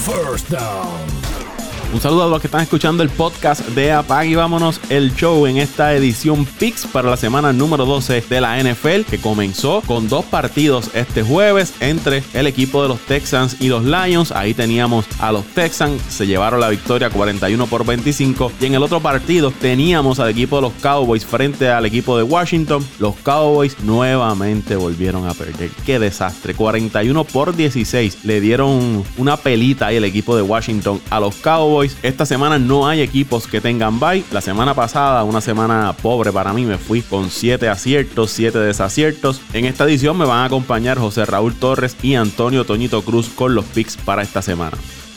First down. Un saludo a los que están escuchando el podcast de Apag y vámonos el show en esta edición Pix para la semana número 12 de la NFL que comenzó con dos partidos este jueves entre el equipo de los Texans y los Lions. Ahí teníamos a los Texans, se llevaron la victoria 41 por 25 y en el otro partido teníamos al equipo de los Cowboys frente al equipo de Washington. Los Cowboys nuevamente volvieron a perder. Qué desastre. 41 por 16 le dieron una pelita ahí el equipo de Washington a los Cowboys esta semana no hay equipos que tengan bye. La semana pasada, una semana pobre para mí, me fui con 7 aciertos, 7 desaciertos. En esta edición me van a acompañar José Raúl Torres y Antonio Toñito Cruz con los picks para esta semana.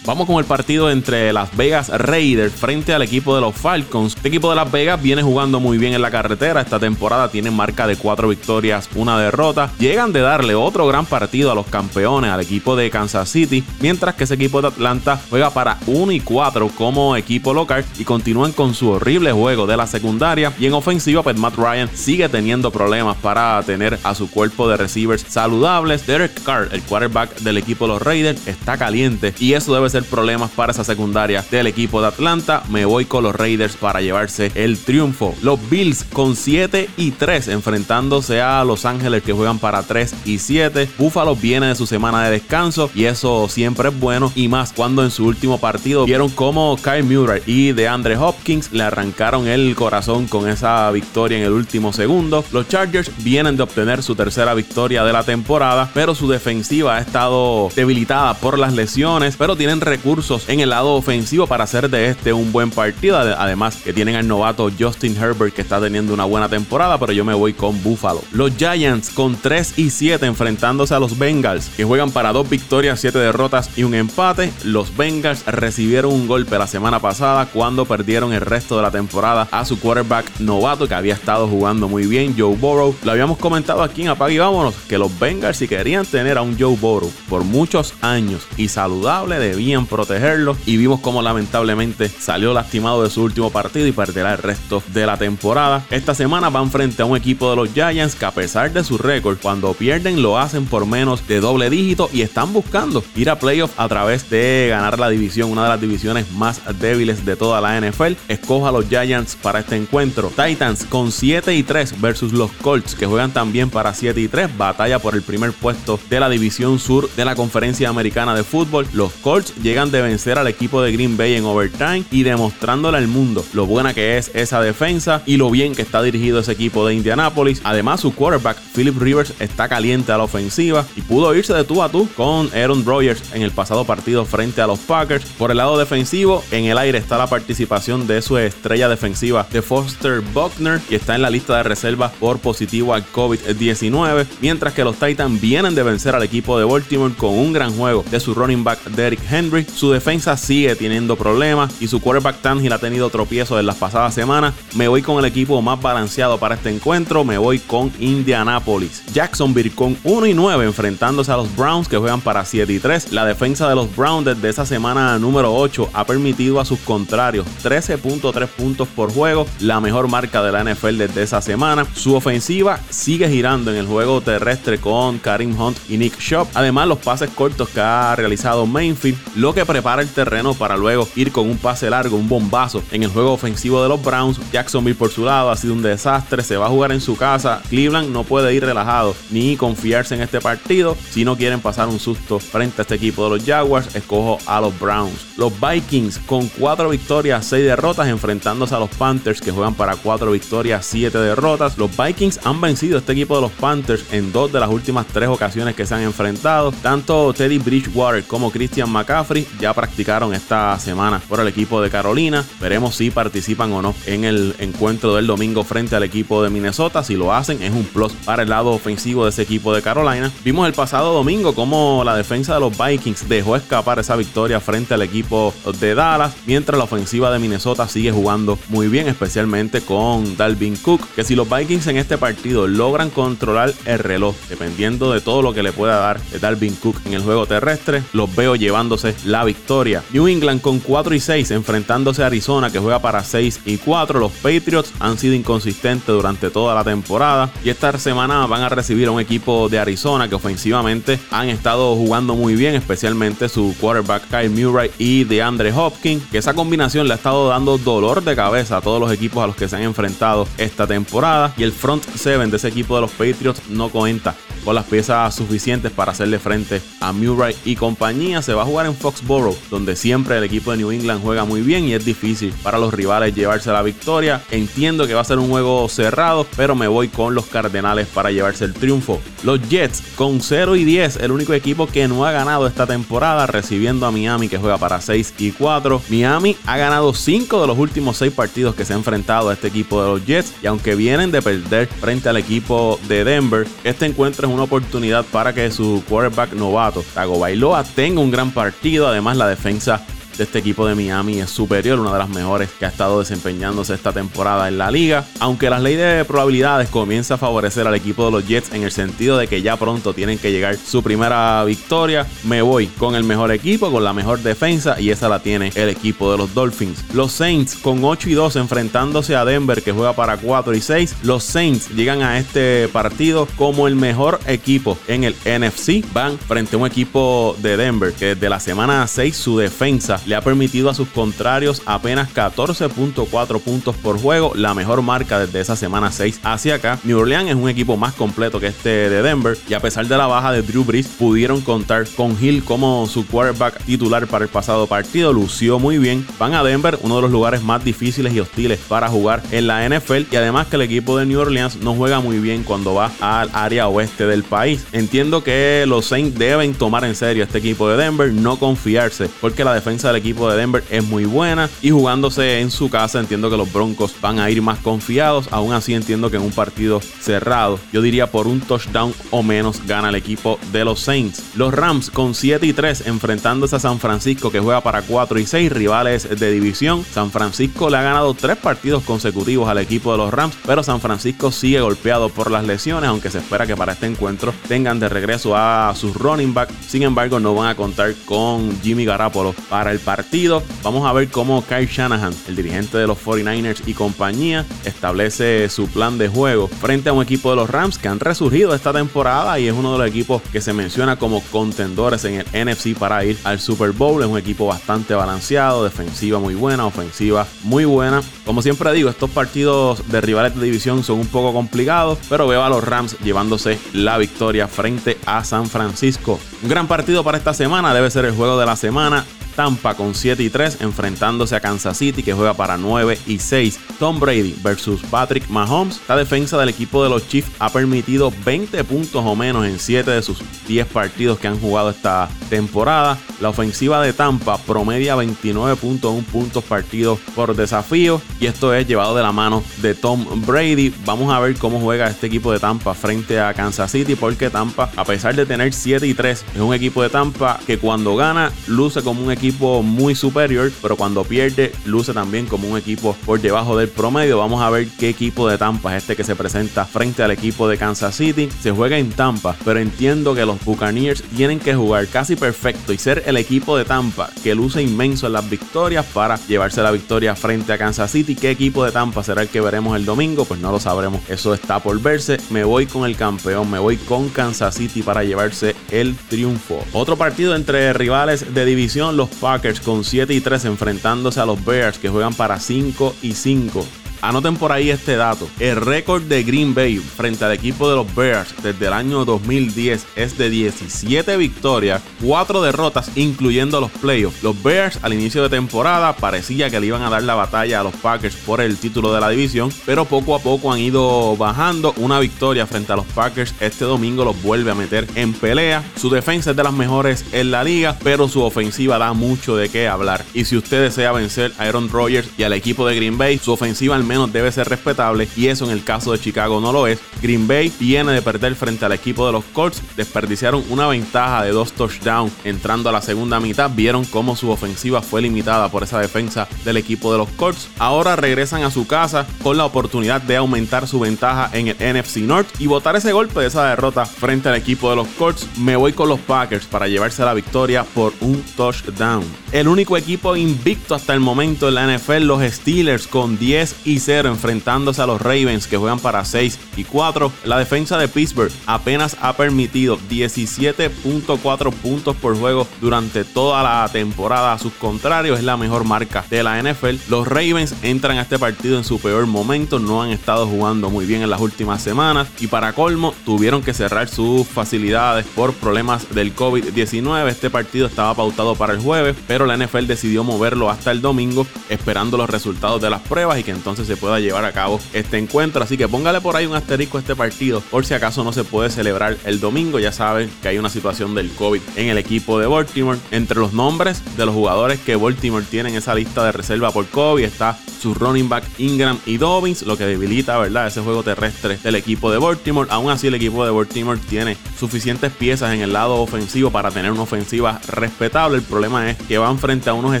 Vamos con el partido entre Las Vegas Raiders frente al equipo de los Falcons. Este equipo de Las Vegas viene jugando muy bien en la carretera. Esta temporada tiene marca de cuatro victorias, una derrota. Llegan de darle otro gran partido a los campeones, al equipo de Kansas City, mientras que ese equipo de Atlanta juega para 1 y 4 como equipo local y continúan con su horrible juego de la secundaria. Y en ofensiva, pues Matt Ryan sigue teniendo problemas para tener a su cuerpo de receivers saludables. Derek Carr, el quarterback del equipo de los Raiders, está caliente y eso debe ser problemas para esa secundaria del equipo de Atlanta. Me voy con los Raiders para llevarse el triunfo. Los Bills con 7 y 3 enfrentándose a Los Ángeles que juegan para 3 y 7. Buffalo viene de su semana de descanso y eso siempre es bueno y más cuando en su último partido vieron cómo Kyle Murray y DeAndre Hopkins le arrancaron el corazón con esa victoria en el último segundo. Los Chargers vienen de obtener su tercera victoria de la temporada, pero su defensiva ha estado debilitada por las lesiones, pero tienen recursos en el lado ofensivo para hacer de este un buen partido. Además que tienen al novato Justin Herbert que está teniendo una buena temporada, pero yo me voy con Buffalo. Los Giants con 3 y 7 enfrentándose a los Bengals que juegan para dos victorias, 7 derrotas y un empate. Los Bengals recibieron un golpe la semana pasada cuando perdieron el resto de la temporada a su quarterback novato que había estado jugando muy bien, Joe Burrow. Lo habíamos comentado aquí en Apague y Vámonos que los Bengals si querían tener a un Joe Burrow por muchos años y saludable protegerlo y vimos como lamentablemente salió lastimado de su último partido y perderá el resto de la temporada. Esta semana van frente a un equipo de los Giants que a pesar de su récord, cuando pierden lo hacen por menos de doble dígito y están buscando ir a playoff a través de ganar la división, una de las divisiones más débiles de toda la NFL. Escoja a los Giants para este encuentro. Titans con 7 y 3 versus los Colts que juegan también para 7 y 3. Batalla por el primer puesto de la división sur de la conferencia americana de fútbol. Los Colts llegan de vencer al equipo de Green Bay en overtime y demostrándole al mundo lo buena que es esa defensa y lo bien que está dirigido ese equipo de Indianapolis. Además, su quarterback Philip Rivers está caliente a la ofensiva y pudo irse de tú a tú con Aaron Rodgers en el pasado partido frente a los Packers. Por el lado defensivo, en el aire está la participación de su estrella defensiva de Foster Buckner, que está en la lista de reserva por positivo al COVID-19, mientras que los Titans vienen de vencer al equipo de Baltimore con un gran juego de su running back Derrick Henry su defensa sigue teniendo problemas y su quarterback Tangill ha tenido tropiezos en las pasadas semanas. Me voy con el equipo más balanceado para este encuentro. Me voy con Indianapolis. Jacksonville con 1 y 9 enfrentándose a los Browns que juegan para 7 y 3. La defensa de los Browns desde esa semana número 8 ha permitido a sus contrarios 13.3 puntos por juego, la mejor marca de la NFL desde esa semana. Su ofensiva sigue girando en el juego terrestre con Karim Hunt y Nick Shop. Además, los pases cortos que ha realizado Mainfield lo que prepara el terreno para luego ir con un pase largo, un bombazo en el juego ofensivo de los Browns. Jacksonville por su lado ha sido un desastre, se va a jugar en su casa. Cleveland no puede ir relajado ni confiarse en este partido si no quieren pasar un susto frente a este equipo de los Jaguars. Escojo a los Browns. Los Vikings con 4 victorias, 6 derrotas enfrentándose a los Panthers que juegan para 4 victorias, 7 derrotas. Los Vikings han vencido a este equipo de los Panthers en dos de las últimas tres ocasiones que se han enfrentado. Tanto Teddy Bridgewater como Christian McCaffrey ya practicaron esta semana por el equipo de Carolina. Veremos si participan o no en el encuentro del domingo frente al equipo de Minnesota. Si lo hacen, es un plus para el lado ofensivo de ese equipo de Carolina. Vimos el pasado domingo cómo la defensa de los Vikings dejó escapar esa victoria frente al equipo de Dallas, mientras la ofensiva de Minnesota sigue jugando muy bien, especialmente con Dalvin Cook. Que si los Vikings en este partido logran controlar el reloj, dependiendo de todo lo que le pueda dar Dalvin Cook en el juego terrestre, los veo llevándose la victoria. New England con 4 y 6 enfrentándose a Arizona que juega para 6 y 4. Los Patriots han sido inconsistentes durante toda la temporada y esta semana van a recibir a un equipo de Arizona que ofensivamente han estado jugando muy bien, especialmente su quarterback Kyle Murray y DeAndre Hopkins, que esa combinación le ha estado dando dolor de cabeza a todos los equipos a los que se han enfrentado esta temporada y el front seven de ese equipo de los Patriots no cuenta con las piezas suficientes para hacerle frente a Murray y compañía. Se va a jugar en Foxborough, donde siempre el equipo de New England juega muy bien y es difícil para los rivales llevarse la victoria. Entiendo que va a ser un juego cerrado, pero me voy con los Cardenales para llevarse el triunfo. Los Jets con 0 y 10, el único equipo que no ha ganado esta temporada, recibiendo a Miami que juega para 6 y 4. Miami ha ganado 5 de los últimos 6 partidos que se ha enfrentado a este equipo de los Jets y aunque vienen de perder frente al equipo de Denver, este encuentro una oportunidad para que su quarterback novato, Tago Bailoa, tenga un gran partido. Además, la defensa este equipo de Miami es superior, una de las mejores que ha estado desempeñándose esta temporada en la liga. Aunque las leyes de probabilidades comienza a favorecer al equipo de los Jets en el sentido de que ya pronto tienen que llegar su primera victoria, me voy con el mejor equipo, con la mejor defensa y esa la tiene el equipo de los Dolphins. Los Saints con 8 y 2 enfrentándose a Denver que juega para 4 y 6. Los Saints llegan a este partido como el mejor equipo en el NFC. Van frente a un equipo de Denver que desde la semana 6 su defensa le ha permitido a sus contrarios apenas 14.4 puntos por juego, la mejor marca desde esa semana 6 hacia acá. New Orleans es un equipo más completo que este de Denver y a pesar de la baja de Drew Brees pudieron contar con Hill como su quarterback titular para el pasado partido, lució muy bien. Van a Denver, uno de los lugares más difíciles y hostiles para jugar en la NFL y además que el equipo de New Orleans no juega muy bien cuando va al área oeste del país. Entiendo que los Saints deben tomar en serio este equipo de Denver, no confiarse porque la defensa del equipo de Denver es muy buena y jugándose en su casa entiendo que los Broncos van a ir más confiados. Aún así entiendo que en un partido cerrado, yo diría por un touchdown o menos gana el equipo de los Saints. Los Rams con 7 y 3 enfrentándose a San Francisco que juega para 4 y 6 rivales de división. San Francisco le ha ganado 3 partidos consecutivos al equipo de los Rams, pero San Francisco sigue golpeado por las lesiones, aunque se espera que para este encuentro tengan de regreso a sus running back. Sin embargo, no van a contar con Jimmy Garapolo para el partido. Vamos a ver cómo Kyle Shanahan, el dirigente de los 49ers y compañía, establece su plan de juego frente a un equipo de los Rams que han resurgido esta temporada y es uno de los equipos que se menciona como contendores en el NFC para ir al Super Bowl. Es un equipo bastante balanceado, defensiva muy buena, ofensiva muy buena. Como siempre digo, estos partidos de rivales de división son un poco complicados, pero veo a los Rams llevándose la victoria frente a San Francisco. Un gran partido para esta semana debe ser el juego de la semana. Tampa con 7 y 3 enfrentándose a Kansas City que juega para 9 y 6. Tom Brady versus Patrick Mahomes. La defensa del equipo de los Chiefs ha permitido 20 puntos o menos en 7 de sus 10 partidos que han jugado esta temporada. La ofensiva de Tampa promedia 29.1 puntos partidos por desafío y esto es llevado de la mano de Tom Brady. Vamos a ver cómo juega este equipo de Tampa frente a Kansas City porque Tampa a pesar de tener 7 y 3 es un equipo de Tampa que cuando gana luce como un equipo muy superior, pero cuando pierde luce también como un equipo por debajo del promedio. Vamos a ver qué equipo de Tampa es este que se presenta frente al equipo de Kansas City. Se juega en Tampa, pero entiendo que los Buccaneers tienen que jugar casi perfecto y ser el equipo de Tampa que luce inmenso en las victorias para llevarse la victoria frente a Kansas City. ¿Qué equipo de Tampa será el que veremos el domingo? Pues no lo sabremos. Eso está por verse. Me voy con el campeón, me voy con Kansas City para llevarse el triunfo. Otro partido entre rivales de división, los Packers con 7 y 3 enfrentándose a los Bears que juegan para 5 y 5. Anoten por ahí este dato. El récord de Green Bay frente al equipo de los Bears desde el año 2010 es de 17 victorias, 4 derrotas, incluyendo los playoffs. Los Bears al inicio de temporada parecía que le iban a dar la batalla a los Packers por el título de la división, pero poco a poco han ido bajando. Una victoria frente a los Packers este domingo los vuelve a meter en pelea. Su defensa es de las mejores en la liga, pero su ofensiva da mucho de qué hablar. Y si usted desea vencer a Aaron Rodgers y al equipo de Green Bay, su ofensiva al menos debe ser respetable y eso en el caso de Chicago no lo es. Green Bay viene de perder frente al equipo de los Colts, desperdiciaron una ventaja de dos touchdowns entrando a la segunda mitad, vieron cómo su ofensiva fue limitada por esa defensa del equipo de los Colts. Ahora regresan a su casa con la oportunidad de aumentar su ventaja en el NFC North y botar ese golpe de esa derrota frente al equipo de los Colts. Me voy con los Packers para llevarse la victoria por un touchdown. El único equipo invicto hasta el momento en la NFL, los Steelers con 10 y 0 enfrentándose a los Ravens que juegan para 6 y 4. La defensa de Pittsburgh apenas ha permitido 17.4 puntos por juego durante toda la temporada a sus contrarios. Es la mejor marca de la NFL. Los Ravens entran a este partido en su peor momento. No han estado jugando muy bien en las últimas semanas. Y para colmo, tuvieron que cerrar sus facilidades por problemas del COVID-19. Este partido estaba pautado para el jueves, pero la NFL decidió moverlo hasta el domingo, esperando los resultados de las pruebas y que entonces se pueda llevar a cabo este encuentro. Así que póngale por ahí un asterisco a este partido, por si acaso no se puede celebrar el domingo. Ya saben que hay una situación del COVID en el equipo de Baltimore. Entre los nombres de los jugadores que Baltimore tiene en esa lista de reserva por COVID está su running back Ingram y Dobbins, lo que debilita, ¿verdad?, ese juego terrestre del equipo de Baltimore. Aún así, el equipo de Baltimore tiene suficientes piezas en el lado ofensivo para tener una ofensiva respetable. El problema es que van frente a unos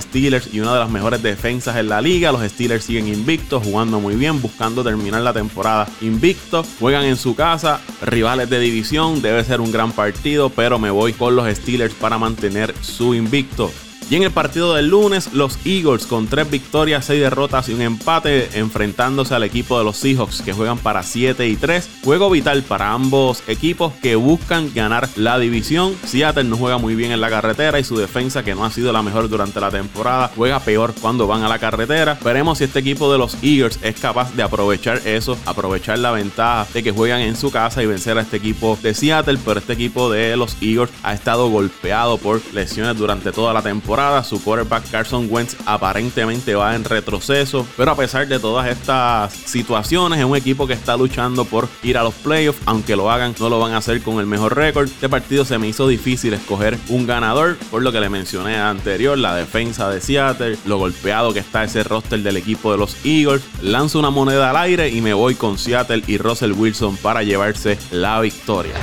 Steelers y una de las mejores defensas en la liga. Los Steelers siguen invictos, jugando muy bien, buscando terminar la temporada invicto. Juegan en su casa, rivales de división, debe ser un gran partido, pero me voy con los Steelers para mantener su invicto. Y en el partido del lunes, los Eagles con tres victorias, seis derrotas y un empate enfrentándose al equipo de los Seahawks que juegan para 7 y 3. Juego vital para ambos equipos que buscan ganar la división. Seattle no juega muy bien en la carretera y su defensa que no ha sido la mejor durante la temporada juega peor cuando van a la carretera. Veremos si este equipo de los Eagles es capaz de aprovechar eso, aprovechar la ventaja de que juegan en su casa y vencer a este equipo de Seattle, pero este equipo de los Eagles ha estado golpeado por lesiones durante toda la temporada su quarterback Carson Wentz aparentemente va en retroceso, pero a pesar de todas estas situaciones, es un equipo que está luchando por ir a los playoffs, aunque lo hagan, no lo van a hacer con el mejor récord. Este partido se me hizo difícil escoger un ganador, por lo que le mencioné anterior, la defensa de Seattle, lo golpeado que está ese roster del equipo de los Eagles. Lanzo una moneda al aire y me voy con Seattle y Russell Wilson para llevarse la victoria.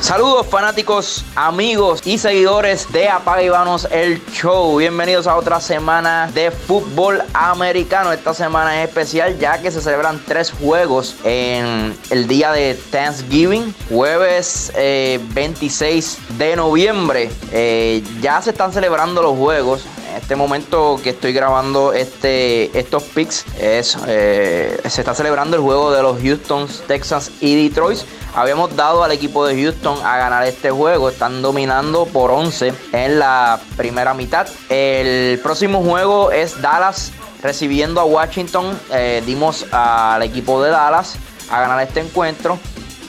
Saludos fanáticos, amigos y seguidores de Apaga y Vanos el Show. Bienvenidos a otra semana de fútbol americano. Esta semana es especial ya que se celebran tres juegos en el día de Thanksgiving, jueves 26 eh, de noviembre. Eh, ya se están celebrando los juegos este momento que estoy grabando este, estos picks es, eh, se está celebrando el juego de los Houston Texans y Detroit. Habíamos dado al equipo de Houston a ganar este juego. Están dominando por 11 en la primera mitad. El próximo juego es Dallas recibiendo a Washington. Eh, dimos al equipo de Dallas a ganar este encuentro.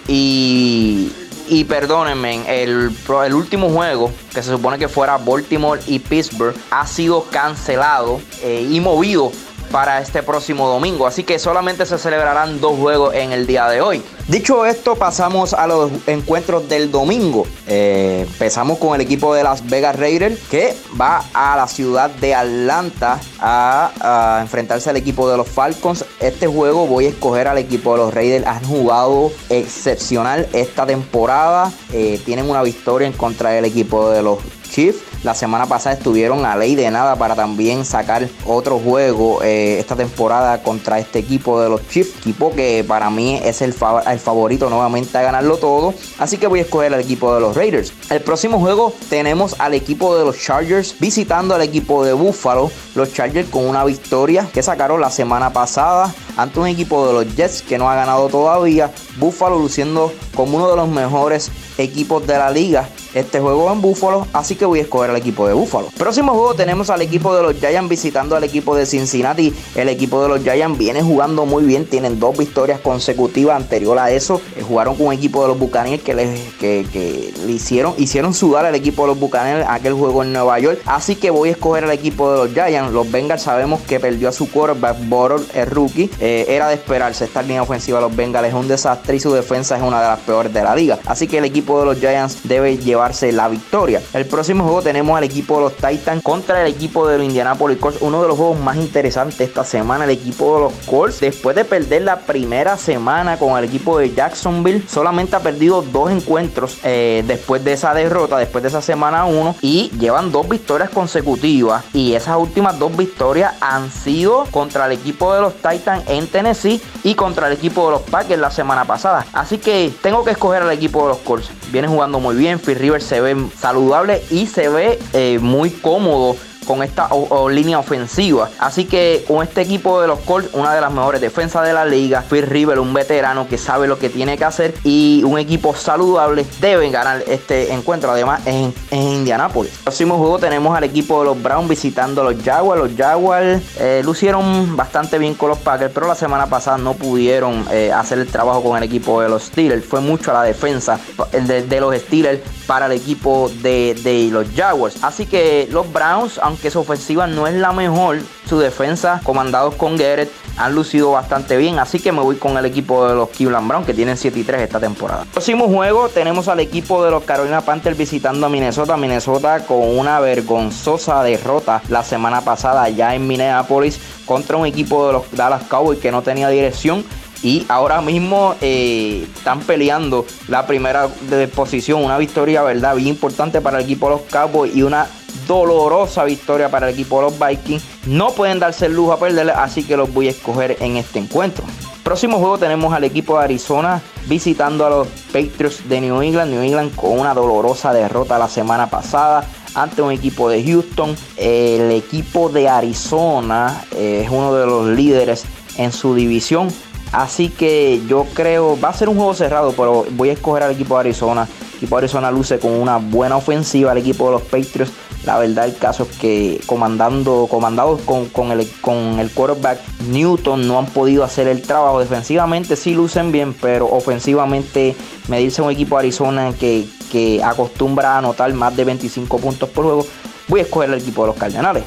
Y y perdónenme, el, el último juego, que se supone que fuera Baltimore y Pittsburgh, ha sido cancelado eh, y movido para este próximo domingo. Así que solamente se celebrarán dos juegos en el día de hoy. Dicho esto, pasamos a los encuentros del domingo. Eh, empezamos con el equipo de Las Vegas Raiders que va a la ciudad de Atlanta a, enfrentarse al equipo de los Falcons. Este juego voy a escoger al equipo de los Raiders. Han jugado excepcional esta temporada. Eh, tienen una victoria en contra del equipo de los Chiefs. La semana pasada estuvieron a ley de nada para también sacar otro juego eh, esta temporada contra este equipo de los Chiefs. Equipo que para mí es el, favorito nuevamente a ganarlo todo. Así que voy a escoger al equipo de los Raiders. El próximo juego tenemos al equipo de los Chargers visitando al equipo de Buffalo. Los Chargers con una victoria que sacaron la semana pasada ante un equipo de los Jets que no ha ganado todavía. Buffalo luciendo como uno de los mejores equipos de la liga este juego en Buffalo, así que voy a escoger al equipo de Buffalo. Próximo juego tenemos al equipo de los Giants visitando al equipo de Cincinnati. El equipo de los Giants viene jugando muy bien, tienen dos victorias consecutivas anterior a eso. Eh, jugaron con un equipo de los Buccaneers que, les, que, le hicieron, hicieron sudar al equipo de los Buccaneers aquel juego en Nueva York. Así que voy a escoger al equipo de los Giants. Los Bengals sabemos que perdió a su quarterback Borol, el rookie. Eh, era de esperarse. Esta línea ofensiva de los Bengals es un desastre y su defensa es una de las peores de la liga. Así que el equipo de los Giants debe llevar la victoria. El próximo juego tenemos al equipo de los Titans contra el equipo de los Indianapolis Colts, uno de los juegos más interesantes esta semana. El equipo de los Colts, después de perder la primera semana con el equipo de Jacksonville, solamente ha perdido dos encuentros eh, después de esa derrota, después de esa semana 1, y llevan dos victorias consecutivas. Y esas últimas dos victorias han sido contra el equipo de los Titans en Tennessee y contra el equipo de los Packers la semana pasada. Así que tengo que escoger al equipo de los Colts. Viene jugando muy bien. Phil River se ve saludable y se ve eh, muy cómodo con esta línea ofensiva. Así que con este equipo de los Colts, una de las mejores defensas de la liga, Phil River, un veterano que sabe lo que tiene que hacer y un equipo saludable, deben ganar este encuentro. Además, en, en Indianápolis. Próximo juego tenemos al equipo de los Browns visitando a los Jaguars. Los Jaguars eh, lucieron bastante bien con los Packers, pero la semana pasada no pudieron eh, hacer el trabajo con el equipo de los Steelers. Fue mucho a la defensa de, los Steelers para el equipo de, de los Jaguars. Así que los Browns, aunque que su ofensiva no es la mejor, su defensa, comandados con Garrett, han lucido bastante bien. Así que me voy con el equipo de los Cleveland Browns, que tienen 7 y 3 esta temporada. Próximo juego, tenemos al equipo de los Carolina Panthers visitando a Minnesota. Minnesota con una vergonzosa derrota la semana pasada ya en Minneapolis contra un equipo de los Dallas Cowboys que no tenía dirección y ahora mismo eh, están peleando la primera de posición, una victoria, verdad, bien importante para el equipo de los Cowboys y una dolorosa victoria para el equipo de los Vikings. No pueden darse el lujo a perderle, así que los voy a escoger en este encuentro. Próximo juego tenemos al equipo de Arizona visitando a los Patriots de New England. New England con una dolorosa derrota la semana pasada ante un equipo de Houston. El equipo de Arizona eh, es uno de los líderes en su división. Así que yo creo, va a ser un juego cerrado, pero voy a escoger al equipo de Arizona. El equipo de Arizona luce con una buena ofensiva. El equipo de los Patriots la verdad el caso es que comandando, comandados con, el, con el quarterback Newton no han podido hacer el trabajo. Defensivamente sí lucen bien, pero ofensivamente medirse un equipo de Arizona que, que acostumbra a anotar más de 25 puntos por juego, voy a escoger el equipo de los Cardenales.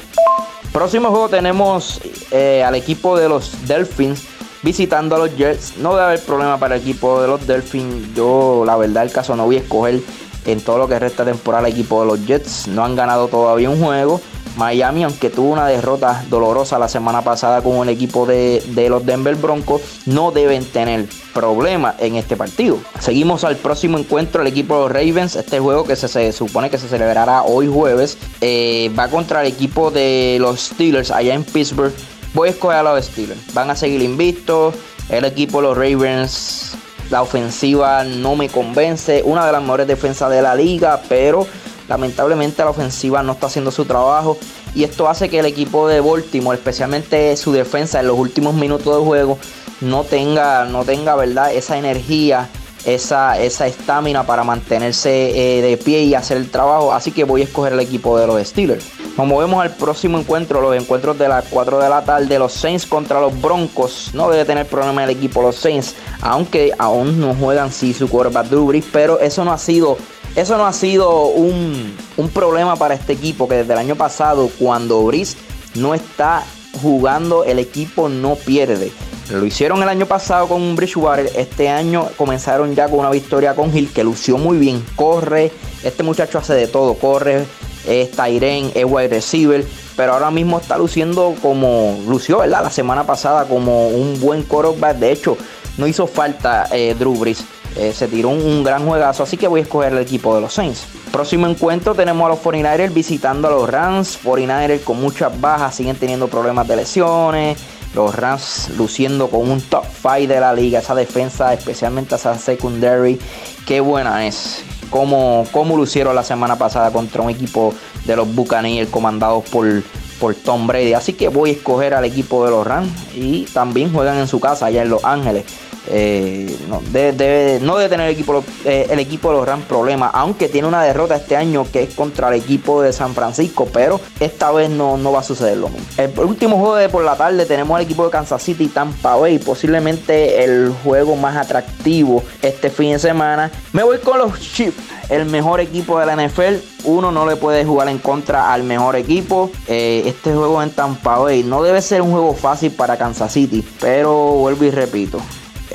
Próximo juego tenemos eh, al equipo de los Delfins visitando a los Jets. No debe haber problema para el equipo de los Delfins. Yo, la verdad, el caso no voy a escoger en todo lo que resta temporada el equipo de los Jets. No han ganado todavía un juego. Miami, aunque tuvo una derrota dolorosa la semana pasada con el equipo de, los Denver Broncos, no deben tener problemas en este partido. Seguimos al próximo encuentro, el equipo de los Ravens. Este juego que se, supone que se celebrará hoy jueves eh, va contra el equipo de los Steelers allá en Pittsburgh. Voy a escoger a los Steelers. Van a seguir invictos. El equipo de los Ravens la ofensiva no me convence. Una de las mejores defensas de la liga, pero lamentablemente la ofensiva no está haciendo su trabajo. Y esto hace que el equipo de Baltimore, especialmente su defensa en los últimos minutos del juego, no tenga, no tenga ¿verdad? esa energía, esa estamina para mantenerse eh, de pie y hacer el trabajo. Así que voy a escoger el equipo de los Steelers. Nos movemos al próximo encuentro, los encuentros de las 4 de la tarde, los Saints contra los Broncos. No debe tener problema el equipo los Saints, aunque aún no juegan si su quarterback Drew pero eso no ha sido eso no ha sido un, problema para este equipo que desde el año pasado cuando Brice no está jugando el equipo no pierde. Lo hicieron el año pasado con Bridgewater. Este año comenzaron ya con una victoria con Hill que lució muy bien. Corre. Este muchacho hace de todo. Corre, es Tyren, es wide receiver, pero ahora mismo está luciendo como lució, ¿verdad? La semana pasada como un buen quarterback. De hecho, no hizo falta eh, Drew Brees. Eh, se tiró un, gran juegazo, así que voy a escoger el equipo de los Saints. Próximo encuentro tenemos a los 49ers visitando a los Rams. 49ers con muchas bajas, siguen teniendo problemas de lesiones. Los Rams luciendo con un top 5 de la liga. Esa defensa, especialmente esa secondary, qué buena es cómo, cómo lucieron la semana pasada contra un equipo de los Buccaneers comandados por, por Tom Brady. Así que voy a escoger al equipo de los Rams y también juegan en su casa allá en Los Ángeles. Eh, no, debe, tener el equipo, eh, el equipo de los Rams problemas, aunque tiene una derrota este año que es contra el equipo de San Francisco, pero esta vez no, no va a suceder lo mismo. El último juego de por la tarde tenemos al equipo de Kansas City y Tampa Bay, posiblemente el juego más atractivo este fin de semana. Me voy con los Chiefs, el mejor equipo de la NFL. Uno no le puede jugar en contra al mejor equipo. Eh, este juego en Tampa Bay no debe ser un juego fácil para Kansas City, pero vuelvo y repito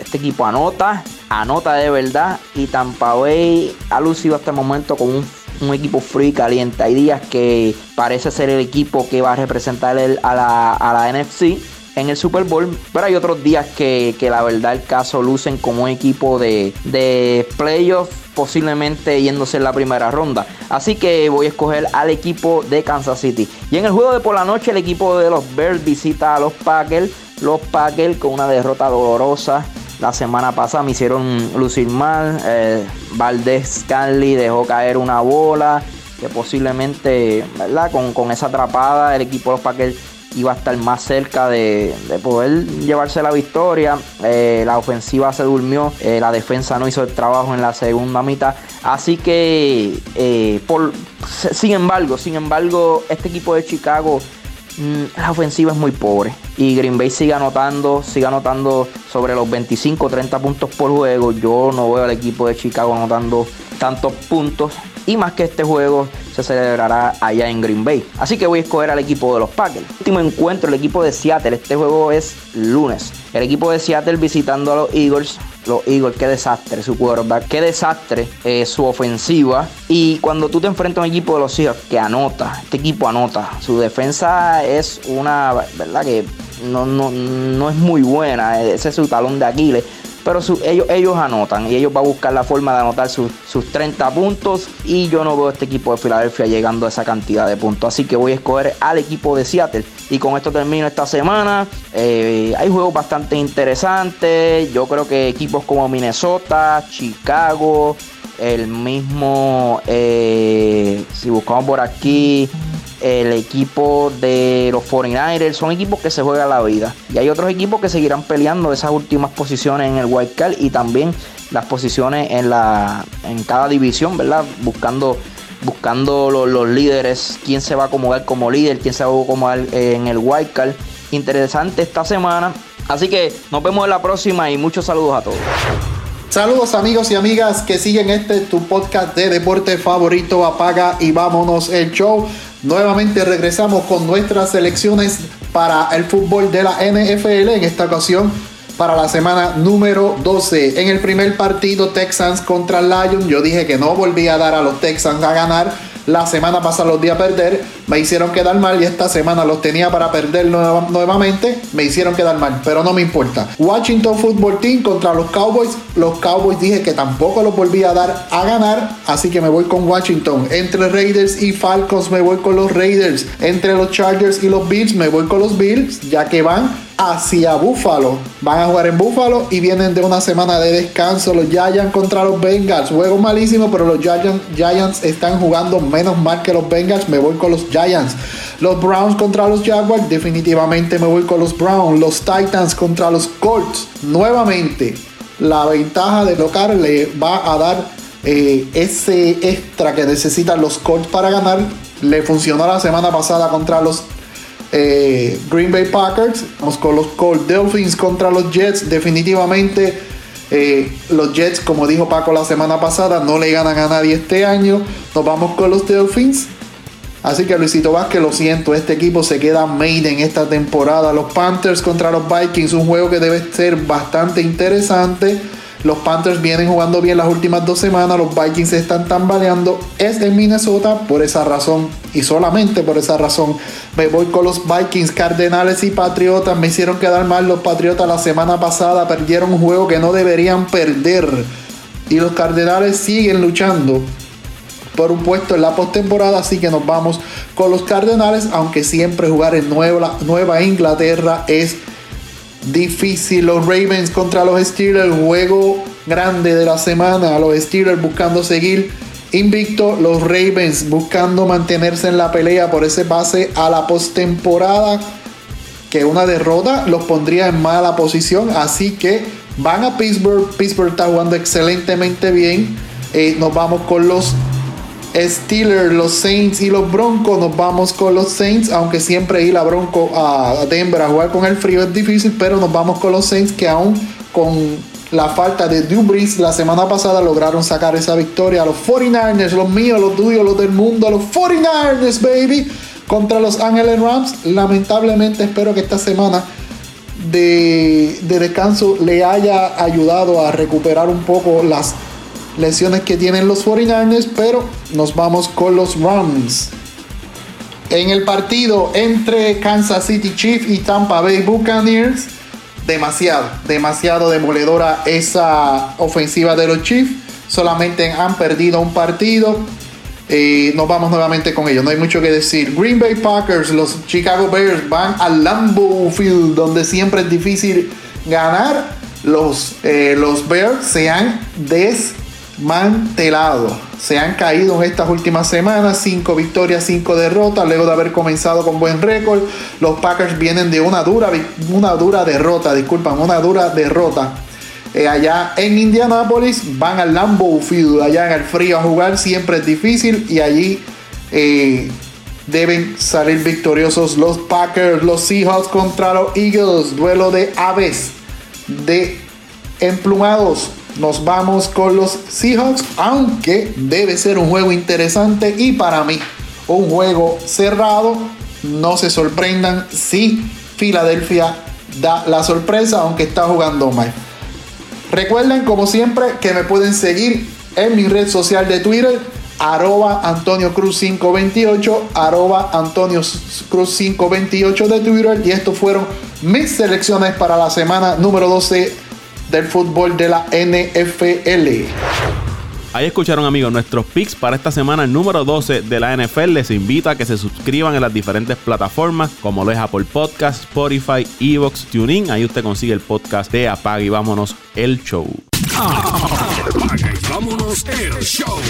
este equipo anota, anota de verdad y Tampa Bay ha lucido hasta el momento como un, equipo frío y caliente. Hay días que parece ser el equipo que va a representar a, la, NFC en el Super Bowl, pero hay otros días que, la verdad el caso lucen como un equipo de, de playoff posiblemente yéndose en la primera ronda. Así que voy a escoger al equipo de Kansas City. Y en el juego de por la noche el equipo de los Bears visita a los Packers. Los Packers con una derrota dolorosa. La semana pasada me hicieron lucir mal. Eh, Valdez Scanley dejó caer una bola que posiblemente, ¿verdad? Con, esa atrapada el equipo de los Packers iba a estar más cerca de, poder llevarse la victoria. Eh, la ofensiva se durmió, eh, la defensa no hizo el trabajo en la segunda mitad. Así que, por, sin embargo, sin embargo, este equipo de Chicago, la ofensiva es muy pobre. Y Green Bay sigue anotando, sigue anotando sobre los 25, 30 puntos por juego. Yo no veo al equipo de Chicago anotando tantos puntos. Y más que este juego se celebrará allá en Green Bay. Así que voy a escoger al equipo de los Packers. Último encuentro, el equipo de Seattle. Este juego es lunes. El equipo de Seattle visitando a los Eagles. Los Eagles, qué desastre su quarterback, qué desastre eh, su ofensiva. Y cuando tú te enfrentas a un equipo de los Eagles que anota, este equipo anota, su defensa es una, ¿verdad? Que no, no, no es muy buena, ese es su talón de Aquiles pero ellos, ellos anotan y ellos van a buscar la forma de anotar sus 30 puntos y yo no veo este equipo de Filadelfia llegando a esa cantidad de puntos. Así que voy a escoger al equipo de Seattle. Y con esto termino esta semana. Eh, hay juegos bastante interesantes. Yo creo que equipos como Minnesota, Chicago, el mismo, eh, si buscamos por aquí, el equipo de los 49ers, son equipos que se juegan la vida. Y hay otros equipos que seguirán peleando esas últimas posiciones en el White Card y también las posiciones en, la, en cada división, ¿verdad? Buscando, buscando los, líderes, quién se va a acomodar como líder, quién se va a acomodar en el White Card. Interesante esta semana. Así que nos vemos en la próxima y muchos saludos a todos. Saludos amigos y amigas que siguen este tu podcast de deporte favorito. Apaga y vámonos el show. Nuevamente regresamos con nuestras selecciones para el fútbol de la NFL. En esta ocasión para la semana número 12. En el primer partido Texans contra Lions, yo dije que no volvía a dar a los Texans a ganar la semana pasada los di a perder, me hicieron quedar mal y esta semana los tenía para perder nuevamente, me hicieron quedar mal, pero no me importa. Washington Football Team contra los Cowboys, los Cowboys dije que tampoco los volví a dar a ganar, así que me voy con Washington. Entre Raiders y Falcons me voy con los Raiders. Entre los Chargers y los Bills me voy con los Bills, ya que van hacia Buffalo. Van a jugar en Buffalo y vienen de una semana de descanso. Los Giants contra los Bengals. Juego malísimo, pero los Giants, Giants están jugando menos mal que los Bengals. Me voy con los Giants. Los Browns contra los Jaguars. Definitivamente me voy con los Browns. Los Titans contra los Colts. Nuevamente, la ventaja de local le va a dar eh, ese extra que necesitan los Colts para ganar. Le funcionó la semana pasada contra los eh, Green Bay Packers. Vamos con los Cold Dolphins contra los Jets. Definitivamente eh, los Jets, como dijo Paco la semana pasada, no le ganan a nadie este año. Nos vamos con los Dolphins. Así que Luisito Vázquez, lo siento, este equipo se queda made en esta temporada. Los Panthers contra los Vikings, un juego que debe ser bastante interesante. Los Panthers vienen jugando bien las últimas dos semanas. Los Vikings se están tambaleando. Es en Minnesota por esa razón y solamente por esa razón. Me voy con los Vikings, Cardenales y Patriotas. Me hicieron quedar mal los Patriotas la semana pasada. Perdieron un juego que no deberían perder. Y los Cardenales siguen luchando por un puesto en la postemporada. Así que nos vamos con los Cardenales. Aunque siempre jugar en Nueva, Nueva Inglaterra es difícil. Los Ravens contra los Steelers, juego grande de la semana. Los Steelers buscando seguir invicto. Los Ravens buscando mantenerse en la pelea por ese pase a la postemporada. Que una derrota los pondría en mala posición. Así que van a Pittsburgh. Pittsburgh está jugando excelentemente bien. Eh, nos vamos con los Steelers, los Saints y los Broncos. Nos vamos con los Saints, aunque siempre ir a Bronco a Denver a jugar con el frío es difícil, pero nos vamos con los Saints que aún con la falta de Dubris la semana pasada lograron sacar esa victoria. Los 49ers, los míos, los tuyos, los del mundo, los 49ers, baby, contra los Angeles Rams. Lamentablemente espero que esta semana de descanso le haya ayudado a recuperar un poco las lesiones que tienen los 49ers, pero nos vamos con los Rams. En el partido entre Kansas City Chiefs y Tampa Bay Buccaneers, demasiado, demasiado demoledora esa ofensiva de los Chiefs. Solamente han perdido un partido. Eh, nos vamos nuevamente con ellos, no hay mucho que decir. Green Bay Packers, los Chicago Bears van al Lambeau Field, donde siempre es difícil ganar. Los, eh, los Bears se han des mantelado. Se han caído en estas últimas semanas, 5 victorias, 5 derrotas, luego de haber comenzado con buen récord. Los Packers vienen de una dura, una dura derrota, disculpan, una dura derrota. Eh, allá en Indianapolis van al Lambeau Field, allá en el frío a jugar, siempre es difícil y allí eh, deben salir victoriosos los Packers, los Seahawks contra los Eagles, duelo de aves de emplumados nos vamos con los Seahawks, aunque debe ser un juego interesante y para mí un juego cerrado. No se sorprendan si Filadelfia da la sorpresa, aunque está jugando mal. Recuerden, como siempre, que me pueden seguir en mi red social de Twitter, arroba Antonio Cruz 528, arroba Antonio Cruz 528 de Twitter. Y estos fueron mis selecciones para la semana número 12 del fútbol de la NFL. Ahí escucharon amigos nuestros picks para esta semana número 12 de la NFL. Les invito a que se suscriban en las diferentes plataformas como lo es Apple Podcast, Spotify, Evox, TuneIn. Ahí usted consigue el podcast de Apaga y vámonos el show. Apaga y vámonos el show.